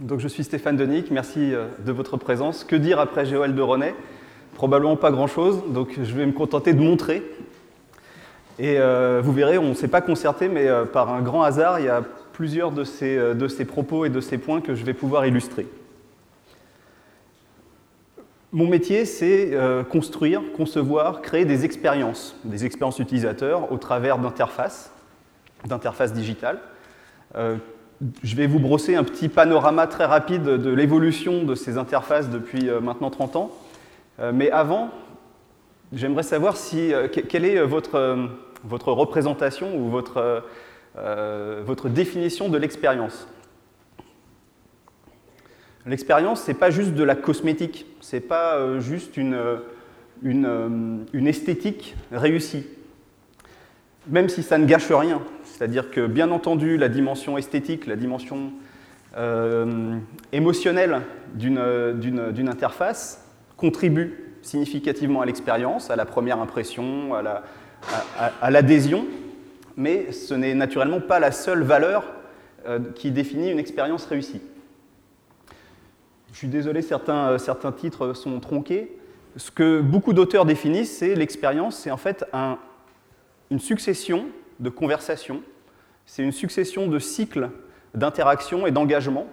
Donc je suis Stéphane Denick, merci euh, de votre présence. Que dire après Joël de René Probablement pas grand-chose, donc je vais me contenter de montrer. Et euh, vous verrez, on ne s'est pas concerté, mais euh, par un grand hasard, il y a plusieurs de ces propos et de ces points que je vais pouvoir illustrer. Mon métier, c'est construire, concevoir, créer des expériences, des expériences utilisateurs au travers d'interfaces, d'interfaces digitales, je vais vous brosser un petit panorama très rapide de l'évolution de ces interfaces depuis euh, maintenant 30 ans. Euh, mais avant, j'aimerais savoir euh, quelle est votre, représentation ou votre, définition de l'expérience? L'expérience, ce n'est pas juste de la cosmétique, ce n'est pas juste une esthétique réussie. Même si ça ne gâche rien, c'est-à-dire que, bien entendu, la dimension esthétique, la dimension euh, émotionnelle d'une interface contribue significativement à l'expérience, à la première impression, à l'adhésion, mais ce n'est naturellement pas la seule valeur euh, qui définit une expérience réussie. Je suis désolé, certains, euh, titres sont tronqués. Ce que beaucoup d'auteurs définissent, c'est l'expérience, c'est en fait un, une succession de conversation, c'est une succession de cycles d'interaction et d'engagement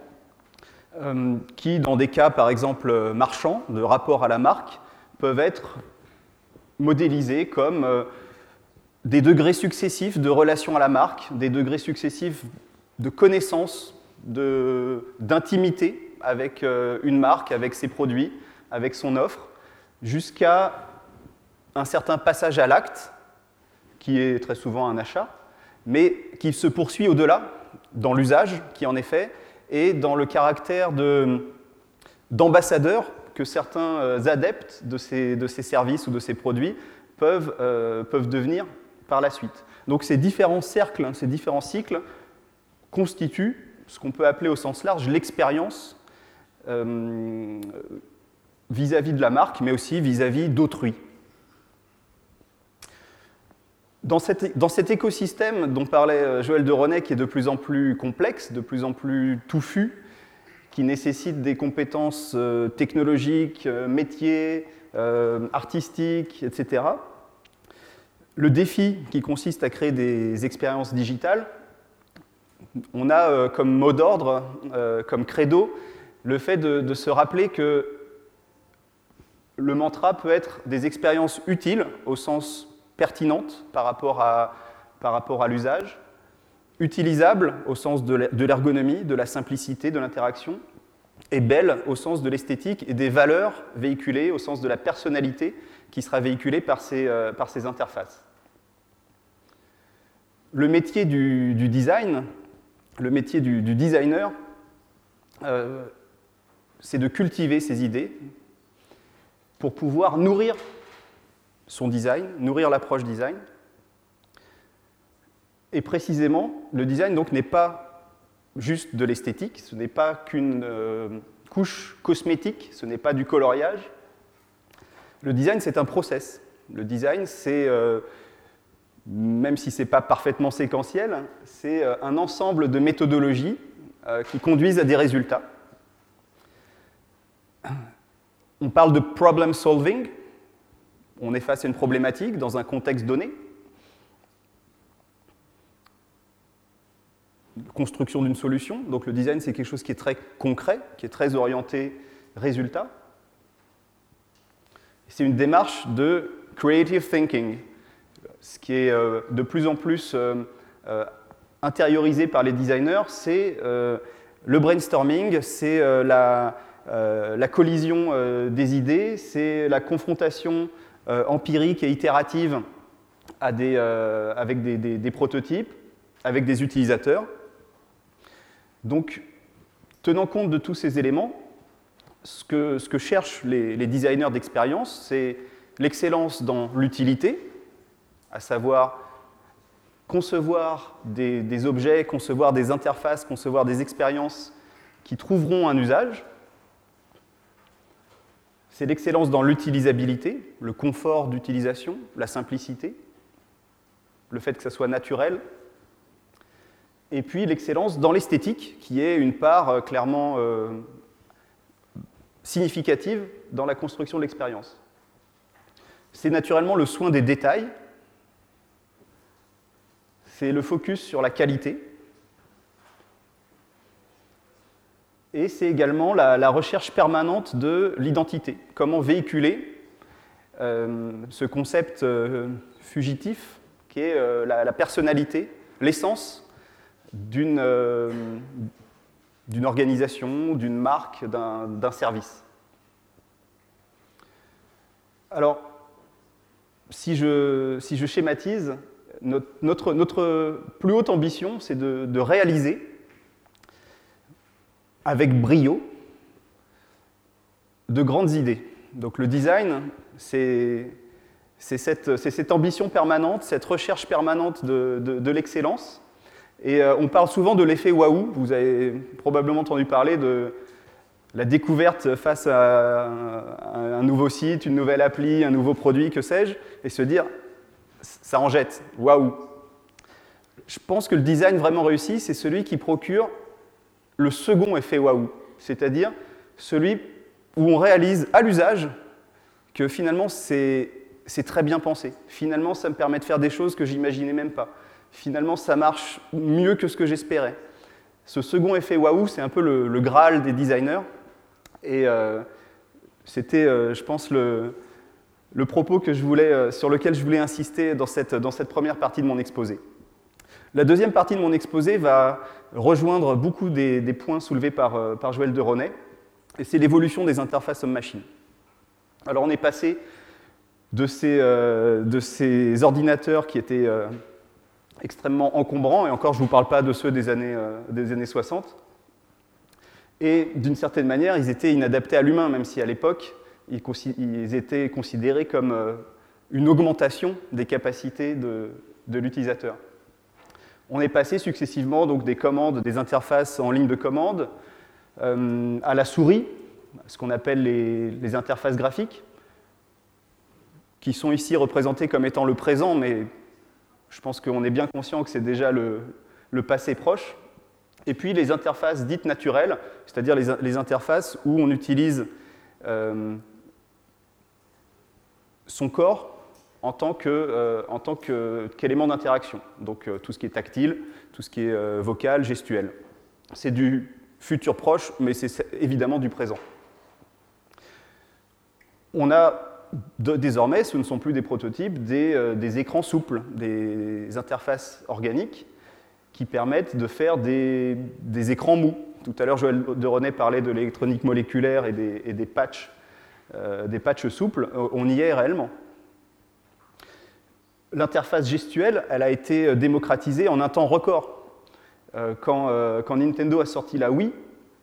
euh, qui, dans des cas par exemple marchands, de rapport à la marque, peuvent être modélisés comme euh, des degrés successifs de relation à la marque, des degrés successifs de connaissance, d'intimité avec euh, une marque, avec ses produits, avec son offre, jusqu'à un certain passage à l'acte qui est très souvent un achat, mais qui se poursuit au-delà, dans l'usage qui en est fait, et dans le caractère d'ambassadeur que certains euh, adeptes de ces, de ces, services ou de ces produits peuvent, euh, peuvent devenir par la suite. Donc ces différents cercles, ces différents cycles constituent ce qu'on peut appeler au sens large l'expérience euh, vis-à-vis de la marque, mais aussi vis-à-vis d'autrui. Dans, cet écosystème dont parlait euh, Joël de René, qui est de plus en plus complexe, de plus en plus touffu, qui nécessite des compétences euh, technologiques, euh, métiers, artistiques, etc., le défi qui consiste à créer des expériences digitales, on a comme mot d'ordre, comme credo, le fait de, se rappeler que le mantra peut être des expériences utiles au sens pertinente par rapport à, l'usage, utilisable au sens de l'ergonomie, de la simplicité, de l'interaction, et belle au sens de l'esthétique et des valeurs véhiculées au sens de la personnalité qui sera véhiculée par ces, euh, interfaces. Le métier du, design, le métier du, designer, euh, c'est de cultiver ces idées pour pouvoir nourrir son design, nourrir l'approche design. Et précisément, le design donc n'est pas juste de l'esthétique, ce n'est pas qu'une euh, couche cosmétique, ce n'est pas du coloriage. Le design, c'est un process. Le design, c'est, euh, même si ce n'est pas parfaitement séquentiel, c'est euh, un ensemble de méthodologies qui conduisent à des résultats. On parle de problem solving, on est face à une problématique dans un contexte donné. Construction d'une solution. Donc le design, c'est quelque chose qui est très concret, qui est très orienté résultat. C'est une démarche de creative thinking, ce qui est euh, de plus en plus euh, euh, intériorisé par les designers, c'est le brainstorming, c'est la, collision des idées, c'est la confrontation empirique et itérative euh, avec des, prototypes, avec des utilisateurs. Donc, tenant compte de tous ces éléments, ce que, cherchent les, designers d'expérience, c'est l'excellence dans l'utilité, à savoir concevoir des, objets, concevoir des interfaces, concevoir des expériences qui trouveront un usage, c'est l'excellence dans l'utilisabilité, le confort d'utilisation, la simplicité, le fait que ça soit naturel. Et puis l'excellence dans l'esthétique, qui est une part clairement significative dans la construction de l'expérience. C'est naturellement le soin des détails, c'est le focus sur la qualité, et c'est également la, recherche permanente de l'identité. Comment véhiculer euh, ce concept euh, fugitif qui est euh, la, personnalité, l'essence d'une organisation, d'une marque, d'un service. Alors, si je, si je schématise, notre, notre, plus haute ambition, c'est de, de réaliser avec brio de grandes idées. Donc le design, c'est cette, ambition permanente, cette recherche permanente de, de, l'excellence. Et euh, on parle souvent de l'effet waouh. Vous avez probablement entendu parler de la découverte face à un nouveau site, une nouvelle appli, un nouveau produit, que sais-je, et se dire, ça en jette, waouh. Je pense que le design vraiment réussi, c'est celui qui procure le second effet waouh, c'est-à-dire celui où on réalise à l'usage que finalement c'est très bien pensé. Finalement, ça me permet de faire des choses que j'imaginais même pas. Finalement, ça marche mieux que ce que j'espérais. Ce second effet waouh, c'est un peu le, graal des designers. Et euh, c'était, euh, je pense, le, propos que je voulais, euh, sur lequel je voulais insister dans cette première partie de mon exposé. La deuxième partie de mon exposé va rejoindre beaucoup des, points soulevés par, euh, par Joël de Ronet, et c'est l'évolution des interfaces homme-machine. Alors on est passé de ces, euh, ordinateurs qui étaient euh, extrêmement encombrants, et encore je ne vous parle pas de ceux des années, des années 60, et d'une certaine manière ils étaient inadaptés à l'humain, même si à l'époque ils, étaient considérés comme une augmentation des capacités de l'utilisateur. On est passé successivement donc, des commandes, des interfaces en ligne de commande, euh, à la souris, ce qu'on appelle les, interfaces graphiques, qui sont ici représentées comme étant le présent, mais je pense qu'on est bien conscient que c'est déjà le, passé proche. Et puis les interfaces dites naturelles, c'est-à-dire les, interfaces où on utilise euh, son corps en tant euh, qu'élément d'interaction. Donc euh, tout ce qui est tactile, tout ce qui est euh, vocal, gestuel. C'est du futur proche, mais c'est évidemment du présent. On a désormais, ce ne sont plus des prototypes, des, écrans souples, des interfaces organiques qui permettent de faire des, écrans mous. Tout à l'heure, Joël de René parlait de l'électronique moléculaire et des, et des patchs, des patchs souples. On y est réellement l'interface gestuelle, elle a été euh, démocratisée en un temps record. Euh, euh, quand, Nintendo a sorti la Wii,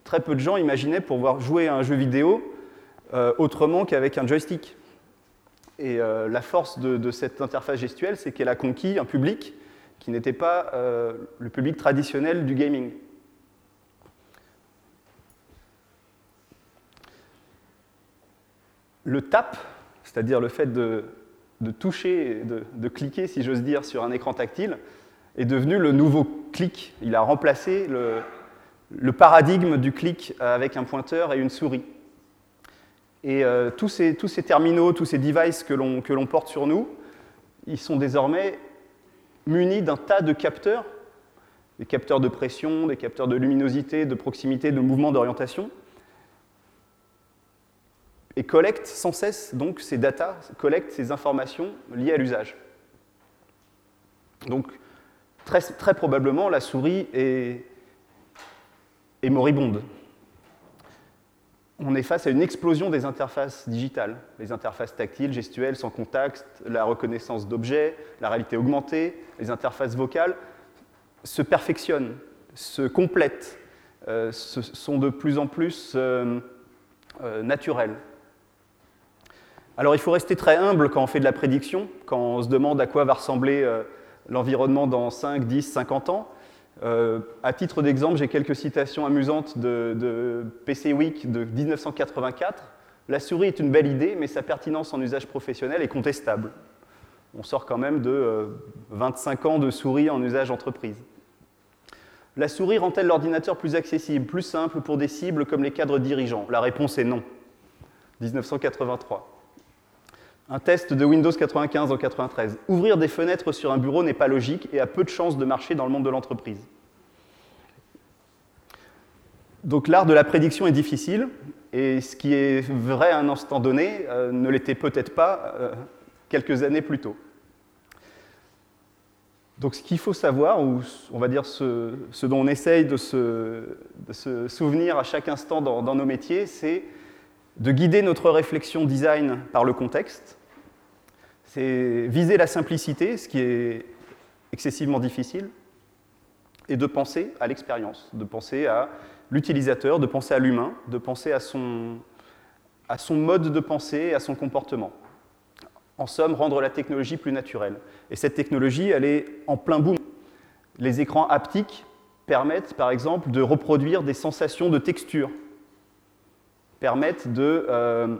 très peu de gens imaginaient pouvoir jouer à un jeu vidéo autrement qu'avec un joystick. Et la force de, cette interface gestuelle, c'est qu'elle a conquis un public qui n'était pas le public traditionnel du gaming. Le tap, c'est-à-dire le fait de de toucher, de, cliquer, si j'ose dire, sur un écran tactile, est devenu le nouveau clic. Il a remplacé le, paradigme du clic avec un pointeur et une souris. Et euh, tous, ces, tous, ces, terminaux, tous ces devices que l'on porte sur nous, ils sont désormais munis d'un tas de capteurs, des capteurs de pression, des capteurs de luminosité, de proximité, de mouvement d'orientation, et collecte sans cesse donc ces datas, collecte ces informations liées à l'usage. Donc très, très, probablement la souris est, est, moribonde. On est face à une explosion des interfaces digitales, les interfaces tactiles, gestuelles, sans contact, la reconnaissance d'objets, la réalité augmentée, les interfaces vocales se perfectionnent, se complètent, euh, sont de plus en plus euh, euh, naturelles. Alors il faut rester très humble quand on fait de la prédiction, quand on se demande à quoi va ressembler euh, l'environnement dans 5, 10, 50 ans. Euh, à titre d'exemple, j'ai quelques citations amusantes de, PC Week de 1984. La souris est une belle idée, mais sa pertinence en usage professionnel est contestable. On sort quand même de 25 euh, ans de souris en usage entreprise. La souris rend-elle l'ordinateur plus accessible, plus simple pour des cibles comme les cadres dirigeants? La réponse est non. 1983. Un test de Windows 95 en 93. Ouvrir des fenêtres sur un bureau n'est pas logique et a peu de chances de marcher dans le monde de l'entreprise. Donc l'art de la prédiction est difficile, et ce qui est vrai à un instant donné euh, ne l'était peut-être pas euh, quelques années plus tôt. Donc ce qu'il faut savoir, ou on va dire ce, dont on essaye de se, souvenir à chaque instant dans, nos métiers, c'est de guider notre réflexion design par le contexte, c'est viser la simplicité, ce qui est excessivement difficile, et de penser à l'expérience, de penser à l'utilisateur, de penser à l'humain, de penser à son, mode de pensée, à son comportement. En somme, rendre la technologie plus naturelle. Et cette technologie, elle est en plein boom. Les écrans haptiques permettent, par exemple, de reproduire des sensations de texture, permettent de, euh,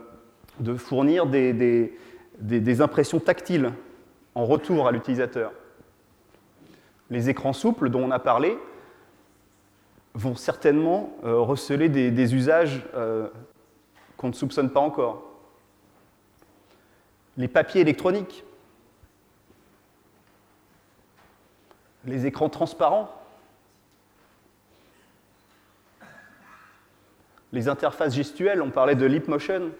fournir des, des impressions tactiles en retour à l'utilisateur. Les écrans souples dont on a parlé vont certainement euh, receler des, usages euh, qu'on ne soupçonne pas encore. Les papiers électroniques, les écrans transparents, les interfaces gestuelles, on parlait de lip motion,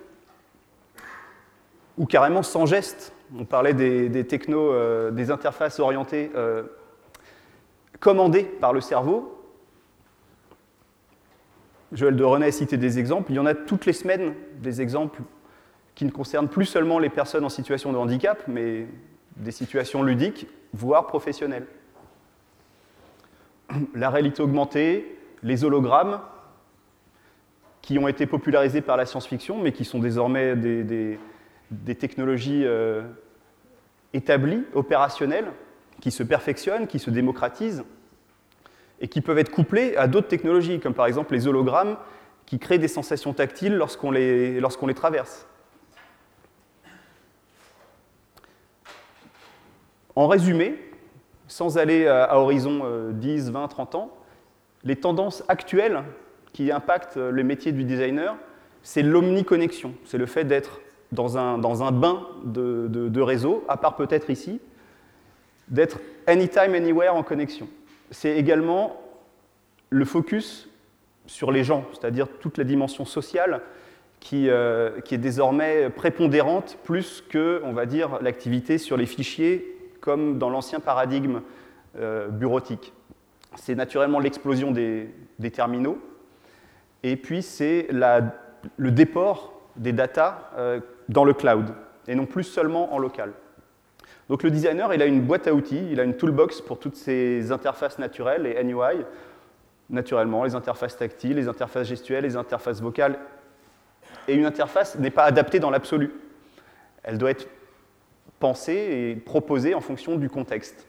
ou carrément sans geste, on parlait des, technos, euh, des interfaces orientées, commandées par le cerveau, Joël de René a cité des exemples. Il y en a toutes les semaines des exemples qui ne concernent plus seulement les personnes en situation de handicap, mais des situations ludiques, voire professionnelles. La réalité augmentée, les hologrammes, qui ont été popularisés par la science-fiction, mais qui sont désormais des, technologies euh, établies, opérationnelles, qui se perfectionnent, qui se démocratisent et qui peuvent être couplés à d'autres technologies, comme par exemple les hologrammes qui créent des sensations tactiles lorsqu'on les, les traverse. En résumé, sans aller à horizon 10, 20, 30 ans, les tendances actuelles qui impactent le métier du designer, c'est l'omniconnexion. C'est le fait d'être dans un, dans un bain de, de, réseau, à part peut-être ici, d'être anytime, anywhere en connexion c'est également le focus sur les gens, c'est-à-dire toute la dimension sociale qui, euh, est désormais prépondérante plus que, on va dire, l'activité sur les fichiers comme dans l'ancien paradigme euh, bureautique. C'est naturellement l'explosion des, terminaux, et puis c'est le déport des datas euh, dans le cloud, et non plus seulement en local. Donc le designer, il a une boîte à outils, il a une toolbox pour toutes ces interfaces naturelles et NUI, naturellement, les interfaces tactiles, les interfaces gestuelles, les interfaces vocales. Et une interface n'est pas adaptée dans l'absolu. Elle doit être pensée et proposée en fonction du contexte.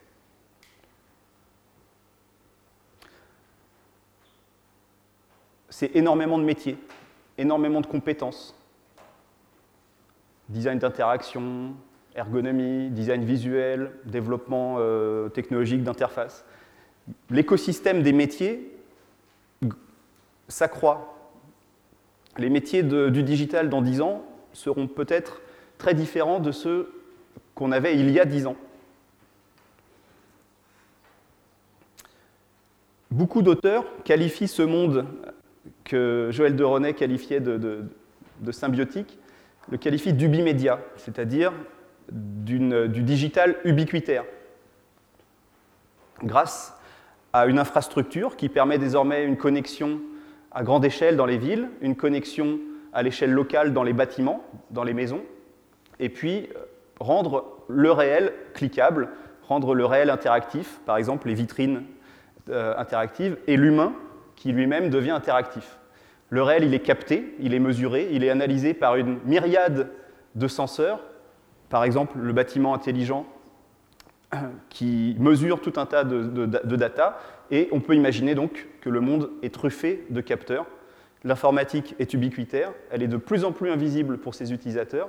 C'est énormément de métiers, énormément de compétences. Design d'interaction, ergonomie, design visuel, développement euh, technologique d'interface. L'écosystème des métiers s'accroît. Les métiers du digital dans 10 ans seront peut-être très différents de ceux qu'on avait il y a 10 ans. Beaucoup d'auteurs qualifient ce monde que Joël de René qualifiait de, de symbiotique, le qualifie d'ubimédia, c'est-à-dire du digital ubiquitaire, grâce à une infrastructure qui permet désormais une connexion à grande échelle dans les villes, une connexion à l'échelle locale dans les bâtiments, dans les maisons, et puis euh, rendre le réel cliquable, rendre le réel interactif, par exemple les vitrines euh, interactives, et l'humain qui lui-même devient interactif. Le réel, il est capté, il est mesuré, il est analysé par une myriade de senseurs par exemple, le bâtiment intelligent qui mesure tout un tas de, data, et on peut imaginer donc que le monde est truffé de capteurs. L'informatique est ubiquitaire, elle est de plus en plus invisible pour ses utilisateurs,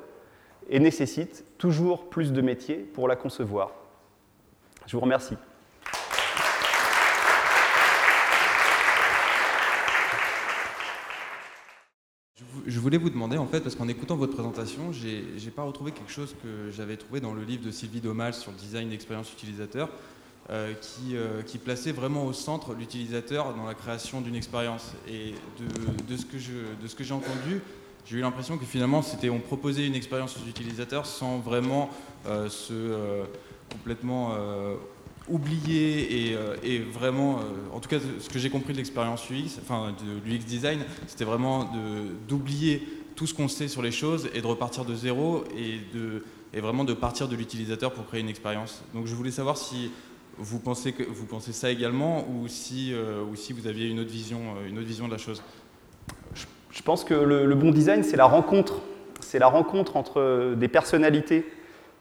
et nécessite toujours plus de métiers pour la concevoir. Je vous remercie. Voulais vous demander, en fait, parce qu'en écoutant votre présentation, j'ai pas retrouvé quelque chose que j'avais trouvé dans le livre de Sylvie Domal sur le design d'expérience utilisateur, euh, qui, euh, qui, plaçait vraiment au centre l'utilisateur dans la création d'une expérience. Et de, de, ce que j'ai entendu, j'ai eu l'impression que finalement, c'était on proposait une expérience aux utilisateurs sans vraiment euh, se complètement oublier et, et vraiment, en tout cas, ce que j'ai compris de l'expérience UX, enfin de l'UX design, c'était vraiment d'oublier tout ce qu'on sait sur les choses et de repartir de zéro et de et vraiment de partir de l'utilisateur pour créer une expérience. Donc je voulais savoir si vous pensez, que, vous pensez ça également ou si, euh, ou si vous aviez une autre vision, euh, une autre vision de la chose je, pense que le, bon design, c'est la rencontre. C'est la rencontre entre des personnalités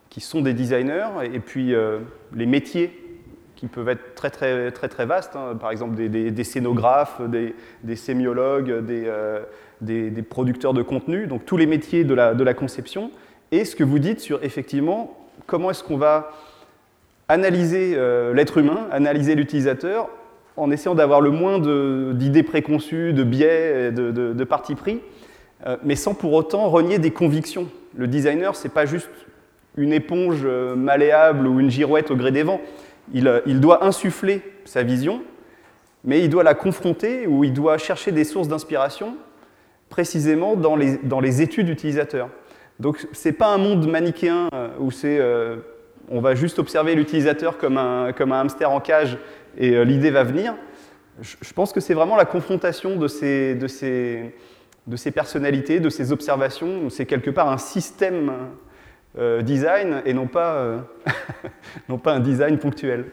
qui sont des designers et puis euh, les métiers qui peuvent être très très très très vastes. Hein. Par exemple, des, scénographes, des, sémiologues, des, producteurs de contenu. Donc tous les métiers de la, de la conception. Et ce que vous dites sur effectivement comment est-ce qu'on va analyser euh, l'être humain, analyser l'utilisateur, en essayant d'avoir le moins d'idées préconçues, de biais, de, de, parti pris, euh, mais sans pour autant renier des convictions. Le designer, ce n'est pas juste une éponge euh, malléable ou une girouette au gré des vents. Il, doit insuffler sa vision, mais il doit la confronter ou il doit chercher des sources d'inspiration précisément dans les, dans les études utilisateurs. Donc ce n'est pas un monde manichéen où c'est on va juste observer l'utilisateur comme un, comme un hamster en cage et euh, l'idée va venir. Je, pense que c'est vraiment la confrontation de ces, de, ces, de ces, personnalités, de ces observations. C'est quelque part un système euh, design et non pas, euh, non pas un design ponctuel.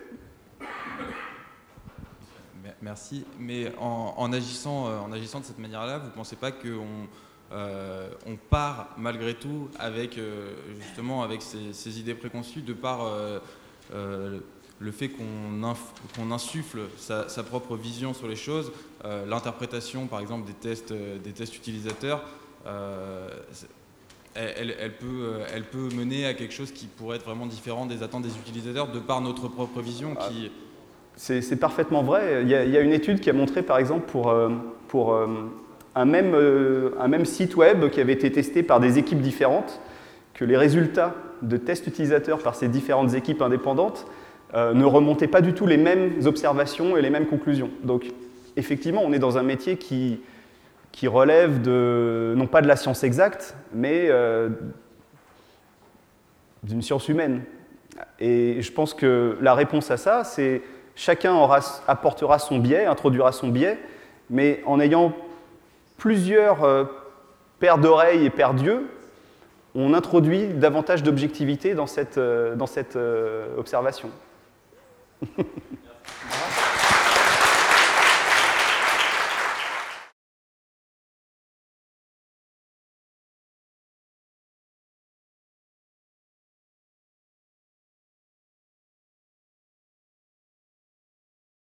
Merci. Mais en, agissant, en agissant de cette manière-là, vous ne pensez pas qu'on euh, on part malgré tout avec euh, justement avec ces, idées préconçues de par euh, le fait qu'on insuffle sa, propre vision sur les choses, l'interprétation par exemple des tests, des tests utilisateurs, elle, peut, elle peut mener à quelque chose qui pourrait être vraiment différent des attentes des utilisateurs de par notre propre vision qui... C'est parfaitement vrai. Il y, a, une étude qui a montré par exemple pour, même, euh, un même site web qui avait été testé par des équipes différentes, que les résultats de tests utilisateurs par ces différentes équipes indépendantes euh, ne remontaient pas du tout les mêmes observations et les mêmes conclusions. Donc effectivement, on est dans un métier qui, qui relève de, non pas de la science exacte, mais euh, d'une science humaine. Et je pense que la réponse à ça, c'est chacun apportera son biais, introduira son biais, mais en ayant plusieurs euh, paires d'oreilles et paires d'yeux, on introduit davantage d'objectivité dans cette, euh, dans cette observation.